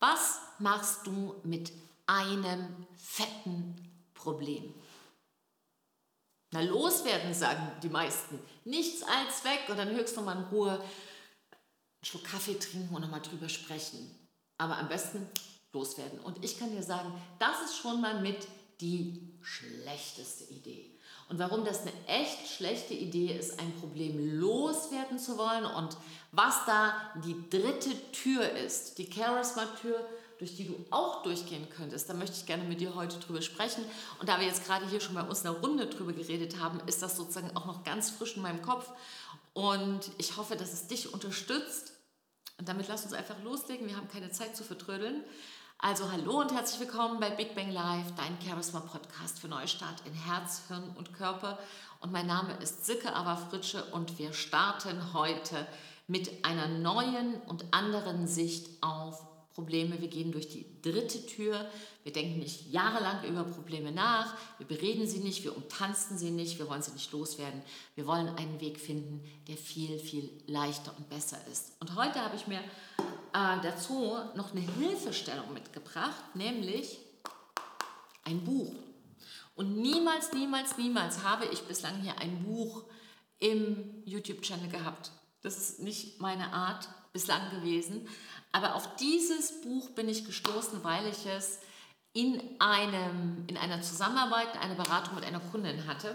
Was machst du mit einem fetten Problem? Na, loswerden, sagen die meisten. Nichts als weg und dann höchst nochmal in Ruhe einen Schluck Kaffee trinken und nochmal drüber sprechen. Aber am besten loswerden. Und ich kann dir sagen, das ist schon mal mit die schlechteste Idee. Und warum das eine echt schlechte Idee ist, ein Problem loswerden zu wollen und was da die dritte Tür ist, die Charisma-Tür, durch die du auch durchgehen könntest, da möchte ich gerne mit dir heute drüber sprechen. Und da wir jetzt gerade hier schon bei uns in der Runde drüber geredet haben, ist das sozusagen auch noch ganz frisch in meinem Kopf. Und ich hoffe, dass es dich unterstützt. Und damit lass uns einfach loslegen. Wir haben keine Zeit zu vertrödeln. Also hallo und herzlich willkommen bei Big Bang Live, dein Charisma Podcast für Neustart in Herz, Hirn und Körper. Und mein Name ist Silke Aberfritsche und wir starten heute mit einer neuen und anderen Sicht auf Probleme. Wir gehen durch die dritte Tür. Wir denken nicht jahrelang über Probleme nach. Wir bereden sie nicht, wir umtanzen sie nicht, wir wollen sie nicht loswerden. Wir wollen einen Weg finden, der viel, viel leichter und besser ist. Und heute habe ich mir äh, dazu noch eine Hilfestellung mitgebracht, nämlich ein Buch. Und niemals, niemals, niemals habe ich bislang hier ein Buch im YouTube-Channel gehabt. Das ist nicht meine Art bislang gewesen. Aber auf dieses Buch bin ich gestoßen, weil ich es in, einem, in einer Zusammenarbeit, eine Beratung mit einer Kundin hatte,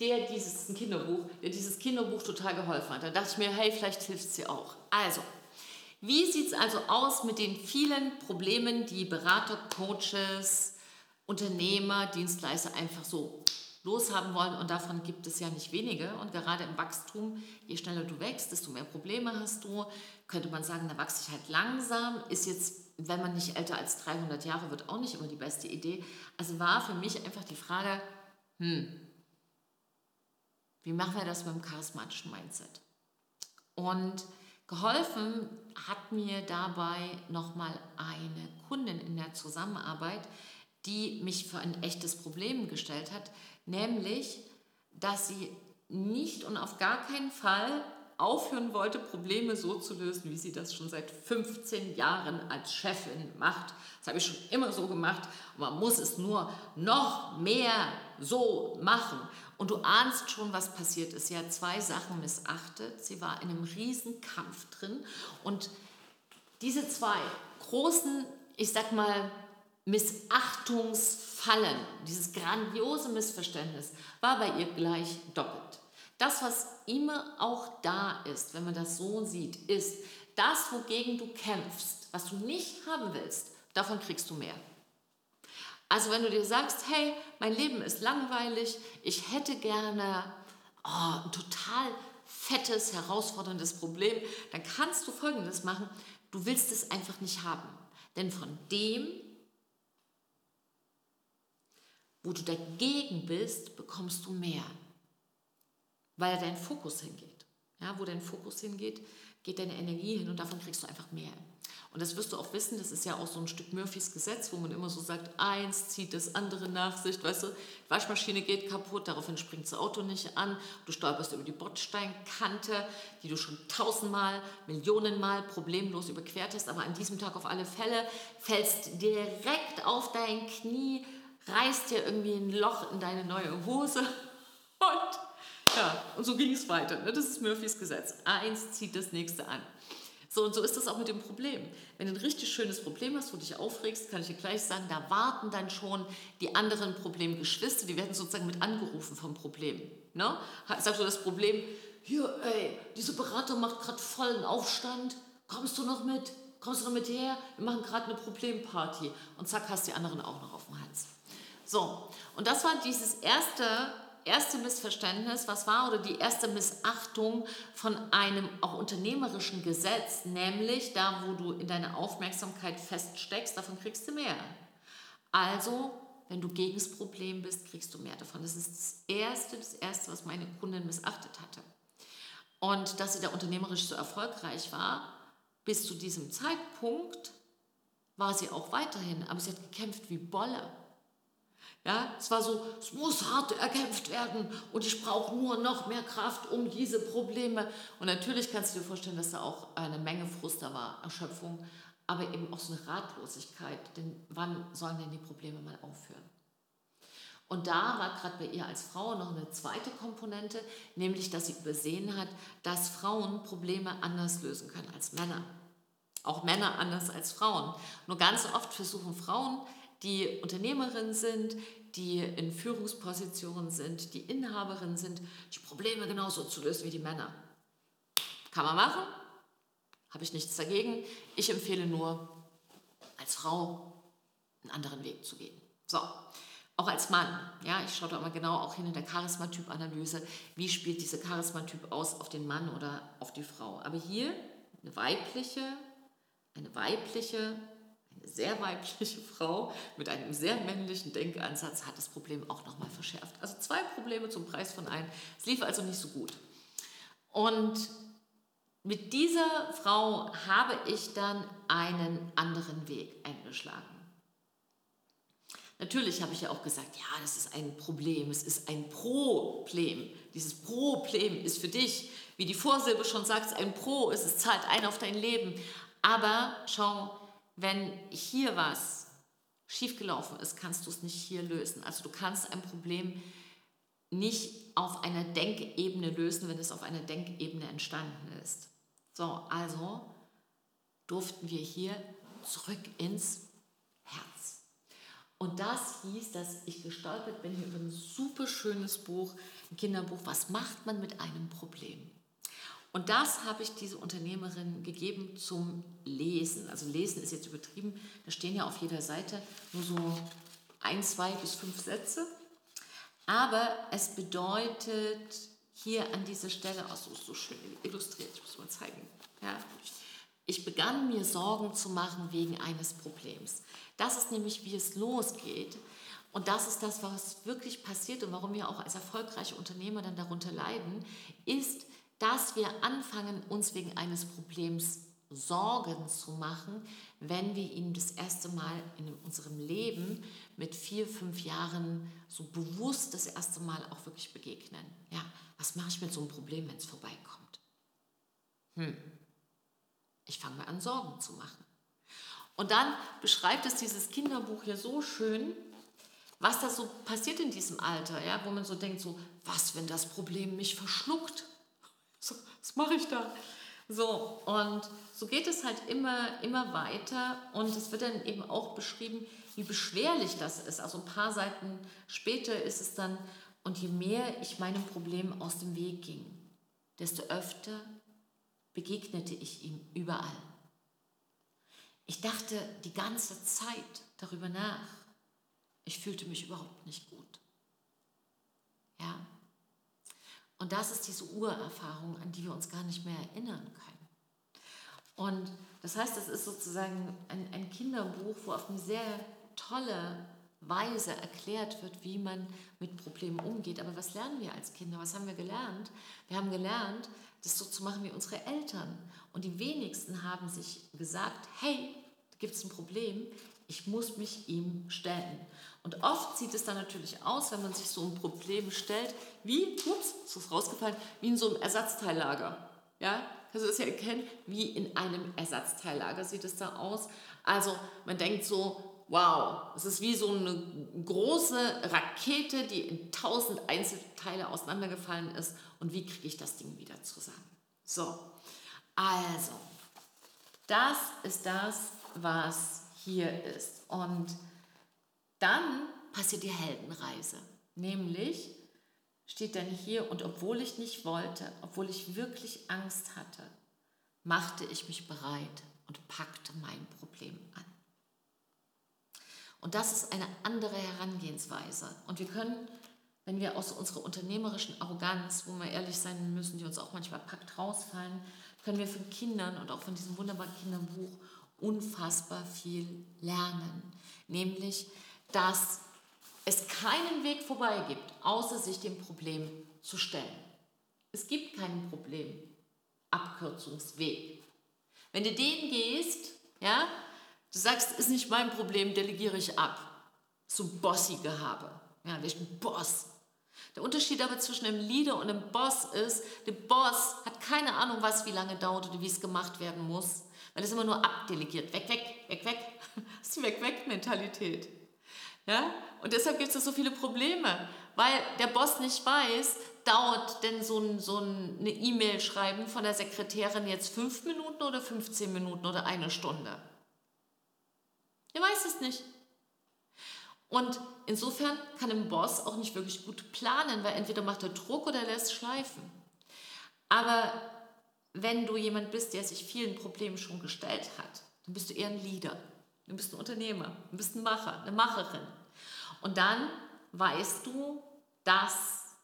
der dieses Kinderbuch, der dieses Kinderbuch total geholfen hat. Da dachte ich mir, hey, vielleicht hilft dir auch. Also, wie sieht es also aus mit den vielen Problemen, die Berater, Coaches, Unternehmer, Dienstleister einfach so loshaben wollen? Und davon gibt es ja nicht wenige. Und gerade im Wachstum, je schneller du wächst, desto mehr Probleme hast du. Könnte man sagen, da wachse ich halt langsam. Ist jetzt, wenn man nicht älter als 300 Jahre wird, auch nicht immer die beste Idee. Also war für mich einfach die Frage, hm, wie machen wir das mit dem charismatischen Mindset? Und Geholfen hat mir dabei nochmal eine Kundin in der Zusammenarbeit, die mich für ein echtes Problem gestellt hat, nämlich, dass sie nicht und auf gar keinen Fall aufhören wollte, Probleme so zu lösen, wie sie das schon seit 15 Jahren als Chefin macht. Das habe ich schon immer so gemacht. Und man muss es nur noch mehr so machen. Und du ahnst schon, was passiert ist. Sie hat zwei Sachen missachtet. Sie war in einem riesen Kampf drin. Und diese zwei großen, ich sag mal, Missachtungsfallen, dieses grandiose Missverständnis, war bei ihr gleich doppelt. Das, was immer auch da ist, wenn man das so sieht, ist, das, wogegen du kämpfst, was du nicht haben willst, davon kriegst du mehr. Also wenn du dir sagst, hey, mein Leben ist langweilig, ich hätte gerne oh, ein total fettes, herausforderndes Problem, dann kannst du Folgendes machen. Du willst es einfach nicht haben. Denn von dem, wo du dagegen bist, bekommst du mehr. Weil dein Fokus hingeht. Ja, wo dein Fokus hingeht, geht deine Energie hin und davon kriegst du einfach mehr. Und das wirst du auch wissen, das ist ja auch so ein Stück Murphys Gesetz, wo man immer so sagt, eins zieht das andere nach sich. Weißt du, die Waschmaschine geht kaputt, daraufhin springt das Auto nicht an, du stolperst über die Bordsteinkante, die du schon tausendmal, Millionenmal problemlos überquert hast, aber an diesem Tag auf alle Fälle fällst direkt auf dein Knie, reißt dir irgendwie ein Loch in deine neue Hose und ja, und so ging es weiter. Ne? Das ist Murphys Gesetz. Eins zieht das nächste an. So und so ist das auch mit dem Problem. Wenn du ein richtig schönes Problem hast, wo du dich aufregst, kann ich dir gleich sagen, da warten dann schon die anderen Problemgeschwister, die werden sozusagen mit angerufen vom Problem. Ne? Sagst du das Problem, hier, ey, diese Berater macht gerade vollen Aufstand, kommst du noch mit? Kommst du noch mit her? Wir machen gerade eine Problemparty. Und zack, hast die anderen auch noch auf dem Hals. So, und das war dieses erste erste Missverständnis, was war, oder die erste Missachtung von einem auch unternehmerischen Gesetz, nämlich da, wo du in deiner Aufmerksamkeit feststeckst, davon kriegst du mehr. Also, wenn du gegen das Problem bist, kriegst du mehr davon. Das ist das Erste, das Erste, was meine Kundin missachtet hatte. Und dass sie da unternehmerisch so erfolgreich war, bis zu diesem Zeitpunkt war sie auch weiterhin, aber sie hat gekämpft wie Bolle. Ja, es war so, es muss hart erkämpft werden und ich brauche nur noch mehr Kraft um diese Probleme. Und natürlich kannst du dir vorstellen, dass da auch eine Menge Frust da war, Erschöpfung. aber eben auch so eine Ratlosigkeit, denn wann sollen denn die Probleme mal aufhören? Und da war gerade bei ihr als Frau noch eine zweite Komponente, nämlich dass sie übersehen hat, dass Frauen Probleme anders lösen können als Männer. Auch Männer anders als Frauen. Nur ganz oft versuchen Frauen, die Unternehmerinnen sind, die in Führungspositionen sind, die Inhaberinnen sind, die Probleme genauso zu lösen wie die Männer. Kann man machen, habe ich nichts dagegen. Ich empfehle nur, als Frau einen anderen Weg zu gehen. So, auch als Mann, ja, ich schaue da immer genau auch hin in der Charismatyp-Analyse, wie spielt dieser Charismatyp aus auf den Mann oder auf die Frau. Aber hier eine weibliche, eine weibliche, sehr weibliche Frau mit einem sehr männlichen Denkansatz hat das Problem auch nochmal verschärft. Also zwei Probleme zum Preis von einem. Es lief also nicht so gut. Und mit dieser Frau habe ich dann einen anderen Weg eingeschlagen. Natürlich habe ich ja auch gesagt, ja, das ist ein Problem, es ist ein Problem. Dieses Problem ist für dich, wie die Vorsilbe schon sagt, ein Pro, es zahlt ein auf dein Leben. Aber schau, wenn hier was schiefgelaufen ist, kannst du es nicht hier lösen. Also du kannst ein Problem nicht auf einer Denkebene lösen, wenn es auf einer Denkebene entstanden ist. So, also durften wir hier zurück ins und das hieß, dass ich gestolpert bin hier über ein super schönes Buch, ein Kinderbuch, was macht man mit einem Problem? Und das habe ich diese Unternehmerin gegeben zum Lesen. Also lesen ist jetzt übertrieben, da stehen ja auf jeder Seite nur so ein, zwei bis fünf Sätze. Aber es bedeutet hier an dieser Stelle, auch so, so schön illustriert, ich muss mal zeigen. Ja. Ich begann mir Sorgen zu machen wegen eines Problems. Das ist nämlich, wie es losgeht. Und das ist das, was wirklich passiert und warum wir auch als erfolgreiche Unternehmer dann darunter leiden, ist, dass wir anfangen, uns wegen eines Problems Sorgen zu machen, wenn wir ihm das erste Mal in unserem Leben mit vier, fünf Jahren so bewusst das erste Mal auch wirklich begegnen. Ja, was mache ich mit so einem Problem, wenn es vorbeikommt? Hm, ich fange mal an, Sorgen zu machen. Und dann beschreibt es dieses Kinderbuch hier so schön, was da so passiert in diesem Alter, ja, wo man so denkt, so, was, wenn das Problem mich verschluckt? Was mache ich da? So, und so geht es halt immer, immer weiter und es wird dann eben auch beschrieben, wie beschwerlich das ist. Also ein paar Seiten später ist es dann, und je mehr ich meinem Problem aus dem Weg ging, desto öfter begegnete ich ihm überall. Ich dachte die ganze Zeit darüber nach. Ich fühlte mich überhaupt nicht gut. Ja? Und das ist diese Urerfahrung, an die wir uns gar nicht mehr erinnern können. Und das heißt, es ist sozusagen ein, ein Kinderbuch, wo auf eine sehr tolle Weise erklärt wird, wie man mit Problemen umgeht. Aber was lernen wir als Kinder? Was haben wir gelernt? Wir haben gelernt, das so zu machen wie unsere Eltern. Und die wenigsten haben sich gesagt, hey, gibt es ein Problem, ich muss mich ihm stellen. Und oft sieht es dann natürlich aus, wenn man sich so ein Problem stellt, wie, ups, ist rausgefallen, wie in so einem Ersatzteillager. Ja, kannst du das ja erkennen, wie in einem Ersatzteillager sieht es da aus. Also man denkt so, wow, es ist wie so eine große Rakete, die in tausend Einzelteile auseinandergefallen ist. Und wie kriege ich das Ding wieder zusammen? So, also, das ist das, was hier ist. Und dann passiert die Heldenreise. Nämlich steht dann hier, und obwohl ich nicht wollte, obwohl ich wirklich Angst hatte, machte ich mich bereit und packte mein Problem an. Und das ist eine andere Herangehensweise. Und wir können, wenn wir aus unserer unternehmerischen Arroganz, wo wir ehrlich sein müssen, die uns auch manchmal packt, rausfallen, können wir von Kindern und auch von diesem wunderbaren Kinderbuch unfassbar viel lernen. Nämlich, dass es keinen Weg vorbei gibt, außer sich dem Problem zu stellen. Es gibt keinen Problemabkürzungsweg. Wenn du den gehst, ja, du sagst, ist nicht mein Problem, delegiere ich ab. So bossige habe. Ja, ich bin Boss. Der Unterschied aber zwischen einem Leader und einem Boss ist, der Boss hat keine Ahnung, was wie lange dauert oder wie es gemacht werden muss. Weil es immer nur abdelegiert. Weg, weg, weg, weg. Das ist die Weg-Weg-Mentalität. Ja? Und deshalb gibt es so viele Probleme, weil der Boss nicht weiß, dauert denn so, ein, so eine E-Mail schreiben von der Sekretärin jetzt fünf Minuten oder 15 Minuten oder eine Stunde. Er weiß es nicht. Und insofern kann ein Boss auch nicht wirklich gut planen, weil entweder macht er Druck oder lässt schleifen. Aber wenn du jemand bist, der sich vielen Problemen schon gestellt hat, dann bist du eher ein Leader. Du bist ein Unternehmer, du bist ein Macher, eine Macherin. Und dann weißt du, dass,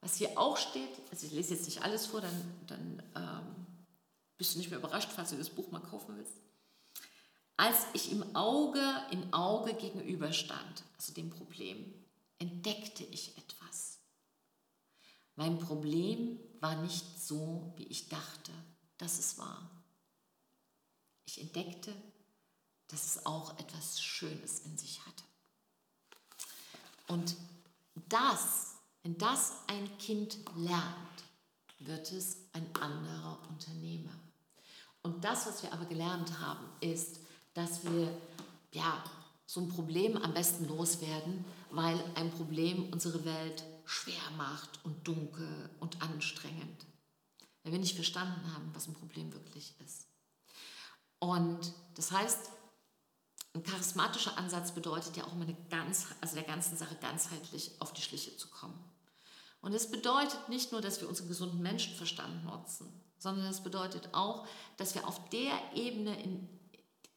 was hier auch steht, also ich lese jetzt nicht alles vor, dann, dann ähm, bist du nicht mehr überrascht, falls du das Buch mal kaufen willst. Als ich im Auge in Auge gegenüberstand, also dem Problem, entdeckte ich etwas. Mein Problem war nicht so, wie ich dachte, dass es war. Ich entdeckte, dass es auch etwas Schönes in sich hatte. Und das, wenn das ein Kind lernt, wird es ein anderer Unternehmer. Und das, was wir aber gelernt haben, ist, dass wir ja, so ein Problem am besten loswerden, weil ein Problem unsere Welt schwer macht und dunkel und anstrengend. Weil wir nicht verstanden haben, was ein Problem wirklich ist. Und das heißt, ein charismatischer Ansatz bedeutet ja auch immer eine ganz, also der ganzen Sache ganzheitlich auf die Schliche zu kommen. Und es bedeutet nicht nur, dass wir unseren gesunden Menschenverstand nutzen, sondern es bedeutet auch, dass wir auf der Ebene in,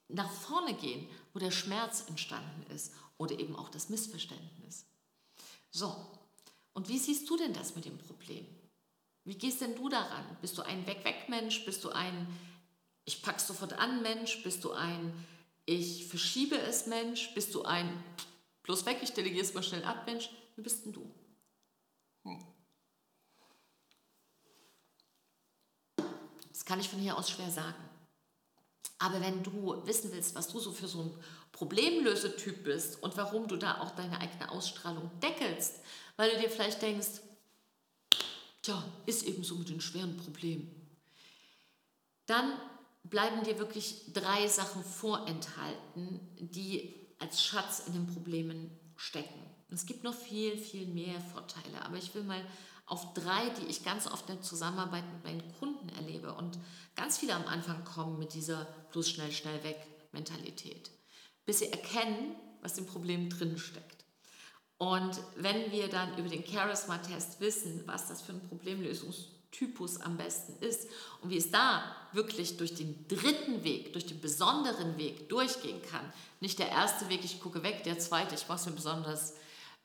nach vorne gehen, wo der Schmerz entstanden ist oder eben auch das Missverständnis. So, und wie siehst du denn das mit dem Problem? Wie gehst denn du daran? Bist du ein Weg-Weg-Mensch? Bist du ein Ich pack's sofort an Mensch? Bist du ein Ich verschiebe es Mensch? Bist du ein Bloß weg, ich delegiere es mal schnell ab Mensch? Wie bist denn du? Hm. Das kann ich von hier aus schwer sagen. Aber wenn du wissen willst, was du so für so ein Problemlösetyp bist und warum du da auch deine eigene Ausstrahlung deckelst, weil du dir vielleicht denkst, tja, ist eben so mit den schweren Problemen, dann bleiben dir wirklich drei Sachen vorenthalten, die als Schatz in den Problemen stecken. Es gibt noch viel, viel mehr Vorteile, aber ich will mal auf drei, die ich ganz oft in Zusammenarbeit mit meinen Kunden erlebe und ganz viele am Anfang kommen mit dieser bloß schnell, schnell weg Mentalität, bis sie erkennen, was im Problem drin steckt. Und wenn wir dann über den Charisma-Test wissen, was das für ein Problemlösungstypus am besten ist und wie es da wirklich durch den dritten Weg, durch den besonderen Weg durchgehen kann, nicht der erste Weg, ich gucke weg, der zweite, ich mache es mir besonders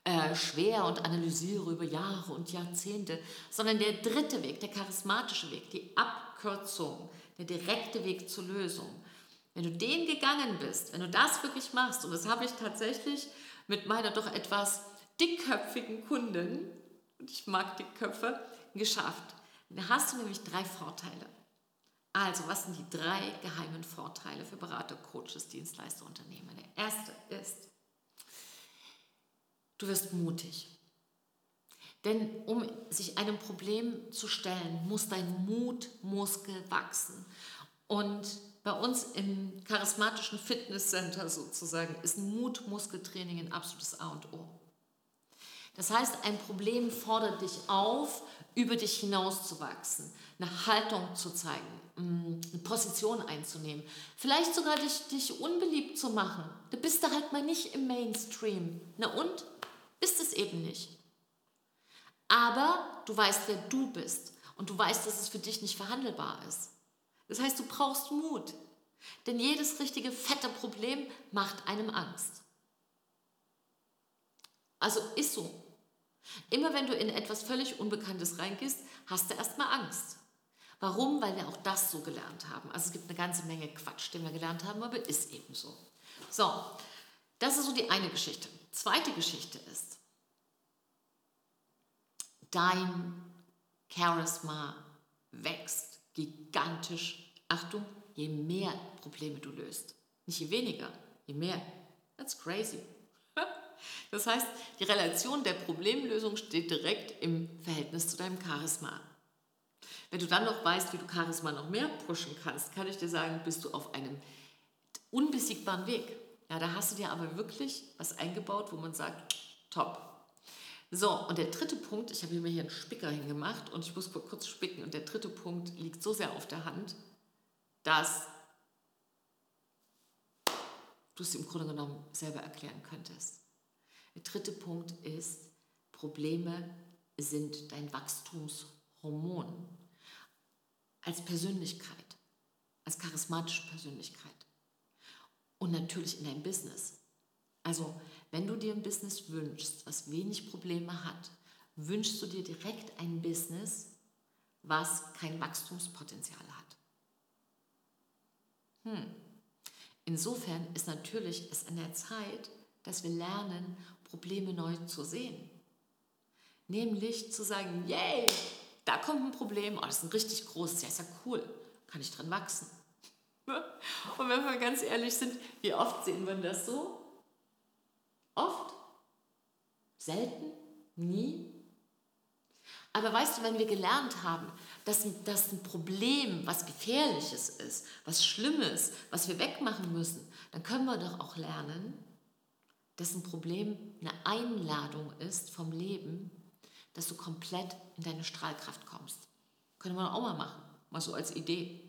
äh, schwer und analysiere über Jahre und Jahrzehnte, sondern der dritte Weg, der charismatische Weg, die Abkürzung, der direkte Weg zur Lösung. Wenn du den gegangen bist, wenn du das wirklich machst, und das habe ich tatsächlich mit meiner doch etwas dickköpfigen Kundin, und ich mag Dickköpfe, geschafft. Da hast du nämlich drei Vorteile. Also, was sind die drei geheimen Vorteile für Berater, Coaches, Dienstleister, Unternehmer? Der erste ist, Du wirst mutig. Denn um sich einem Problem zu stellen, muss dein Mutmuskel wachsen. Und bei uns im charismatischen Fitnesscenter sozusagen ist Mutmuskeltraining ein absolutes A und O. Das heißt, ein Problem fordert dich auf, über dich hinauszuwachsen, eine Haltung zu zeigen, mm, eine Position einzunehmen, vielleicht sogar dich, dich unbeliebt zu machen. Du bist da halt mal nicht im Mainstream. Na und? Ist es eben nicht. Aber du weißt, wer du bist und du weißt, dass es für dich nicht verhandelbar ist. Das heißt, du brauchst Mut. Denn jedes richtige fette Problem macht einem Angst. Also ist so. Immer wenn du in etwas völlig Unbekanntes reingehst, hast du erstmal Angst. Warum? Weil wir auch das so gelernt haben. Also es gibt eine ganze Menge Quatsch, den wir gelernt haben, aber ist eben so. So, das ist so die eine Geschichte. Zweite Geschichte ist, dein Charisma wächst gigantisch. Achtung, je mehr Probleme du löst. Nicht je weniger, je mehr. That's crazy. Das heißt, die Relation der Problemlösung steht direkt im Verhältnis zu deinem Charisma. Wenn du dann noch weißt, wie du Charisma noch mehr pushen kannst, kann ich dir sagen, bist du auf einem unbesiegbaren Weg. Ja, da hast du dir aber wirklich was eingebaut, wo man sagt, top. So, und der dritte Punkt, ich habe mir hier einen Spicker hingemacht und ich muss kurz spicken. Und der dritte Punkt liegt so sehr auf der Hand, dass du es im Grunde genommen selber erklären könntest. Der dritte Punkt ist, Probleme sind dein Wachstumshormon als Persönlichkeit, als charismatische Persönlichkeit und natürlich in deinem Business. Also, wenn du dir ein Business wünschst, was wenig Probleme hat, wünschst du dir direkt ein Business, was kein Wachstumspotenzial hat. Hm. Insofern ist natürlich es an der Zeit, dass wir lernen, Probleme neu zu sehen. Nämlich zu sagen, yay, da kommt ein Problem, oh, das ist ein richtig großes, ja, ist ja cool, kann ich dran wachsen. Und wenn wir ganz ehrlich sind, wie oft sehen wir das so? Oft? Selten? Nie? Aber weißt du, wenn wir gelernt haben, dass das ein Problem, was Gefährliches ist, was Schlimmes, was wir wegmachen müssen, dann können wir doch auch lernen, dass ein Problem eine Einladung ist vom Leben, dass du komplett in deine Strahlkraft kommst. Können wir auch mal machen, mal so als Idee.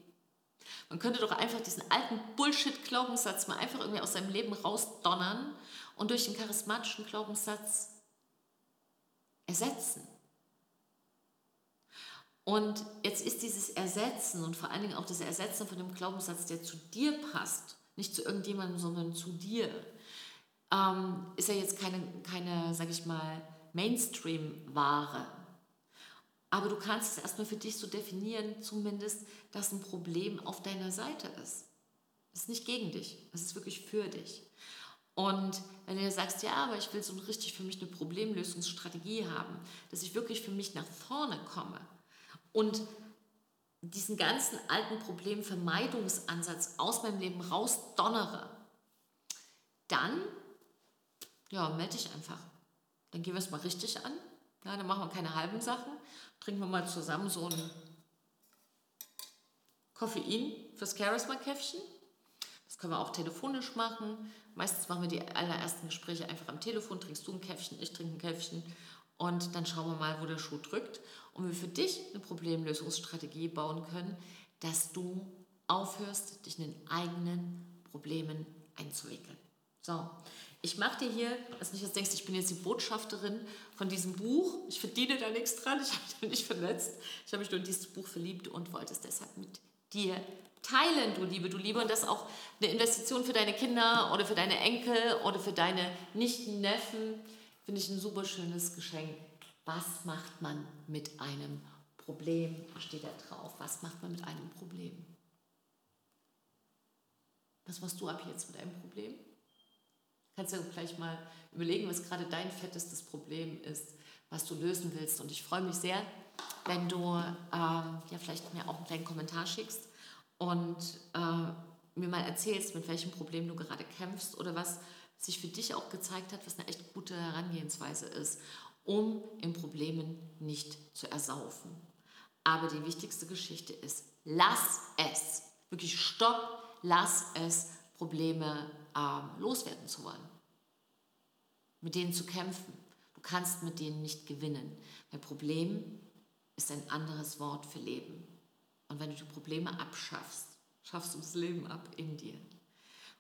Man könnte doch einfach diesen alten Bullshit-Glaubenssatz mal einfach irgendwie aus seinem Leben rausdonnern und durch den charismatischen Glaubenssatz ersetzen. Und jetzt ist dieses Ersetzen und vor allen Dingen auch das Ersetzen von dem Glaubenssatz, der zu dir passt, nicht zu irgendjemandem, sondern zu dir, ähm, ist ja jetzt keine, keine sage ich mal, Mainstream-Ware. Aber du kannst es erstmal für dich so definieren, zumindest, dass ein Problem auf deiner Seite ist. Es ist nicht gegen dich, es ist wirklich für dich. Und wenn du sagst, ja, aber ich will so richtig für mich eine Problemlösungsstrategie haben, dass ich wirklich für mich nach vorne komme und diesen ganzen alten Problemvermeidungsansatz aus meinem Leben rausdonnere, dann ja, melde dich einfach. Dann gehen wir es mal richtig an. Ja, dann machen wir keine halben Sachen. Trinken wir mal zusammen so ein Koffein fürs Charisma-Käffchen. Das können wir auch telefonisch machen. Meistens machen wir die allerersten Gespräche einfach am Telefon. Trinkst du ein Käffchen, ich trinke ein Käffchen. Und dann schauen wir mal, wo der Schuh drückt. Und wir für dich eine Problemlösungsstrategie bauen können, dass du aufhörst, dich in den eigenen Problemen einzuwickeln. So, ich mache dir hier, dass nicht jetzt denkst, ich bin jetzt die Botschafterin von diesem Buch. Ich verdiene da nichts dran, ich habe dich nicht verletzt. Ich habe mich nur in dieses Buch verliebt und wollte es deshalb mit dir teilen, du Liebe, du Liebe. Und das ist auch eine Investition für deine Kinder oder für deine Enkel oder für deine Nichten, Neffen. Finde ich ein super schönes Geschenk. Was macht man mit einem Problem? Steht da drauf. Was macht man mit einem Problem? Was machst du ab jetzt mit einem Problem? Kannst du gleich mal überlegen, was gerade dein fettestes Problem ist, was du lösen willst. Und ich freue mich sehr, wenn du ähm, ja vielleicht mir auch einen kleinen Kommentar schickst und äh, mir mal erzählst, mit welchem Problem du gerade kämpfst oder was sich für dich auch gezeigt hat, was eine echt gute Herangehensweise ist, um in Problemen nicht zu ersaufen. Aber die wichtigste Geschichte ist, lass es, wirklich stopp, lass es, Probleme äh, loswerden zu wollen. Mit denen zu kämpfen. Du kannst mit denen nicht gewinnen. Weil Problem ist ein anderes Wort für Leben. Und wenn du die Probleme abschaffst, schaffst du das Leben ab in dir.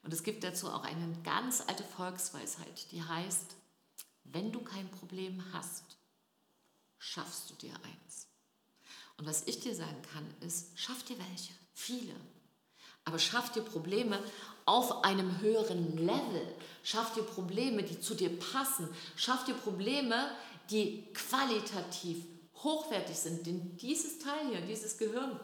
Und es gibt dazu auch eine ganz alte Volksweisheit, die heißt, wenn du kein Problem hast, schaffst du dir eins. Und was ich dir sagen kann, ist, schaff dir welche, viele. Aber schaff dir Probleme auf einem höheren Level. Schaff dir Probleme, die zu dir passen. Schaff dir Probleme, die qualitativ hochwertig sind. Denn dieses Teil hier, dieses Gehirn,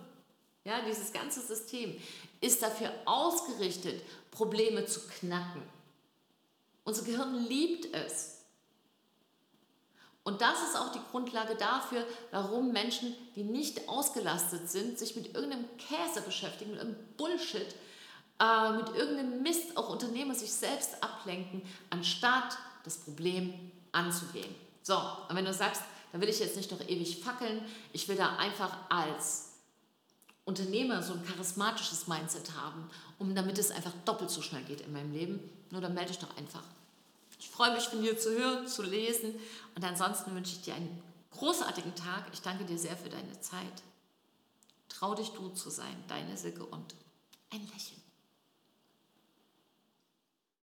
ja, dieses ganze System ist dafür ausgerichtet, Probleme zu knacken. Unser Gehirn liebt es. Und das ist auch die Grundlage dafür, warum Menschen, die nicht ausgelastet sind, sich mit irgendeinem Käse beschäftigen, mit irgendeinem Bullshit, äh, mit irgendeinem Mist, auch Unternehmer sich selbst ablenken, anstatt das Problem anzugehen. So, und wenn du sagst, Da will ich jetzt nicht noch ewig fackeln. Ich will da einfach als Unternehmer so ein charismatisches Mindset haben, um damit es einfach doppelt so schnell geht in meinem Leben. Nur dann melde ich doch einfach. Ich freue mich von dir zu hören, zu lesen und ansonsten wünsche ich dir einen großartigen Tag. Ich danke dir sehr für deine Zeit. Trau dich du zu sein, deine Silke und ein Lächeln.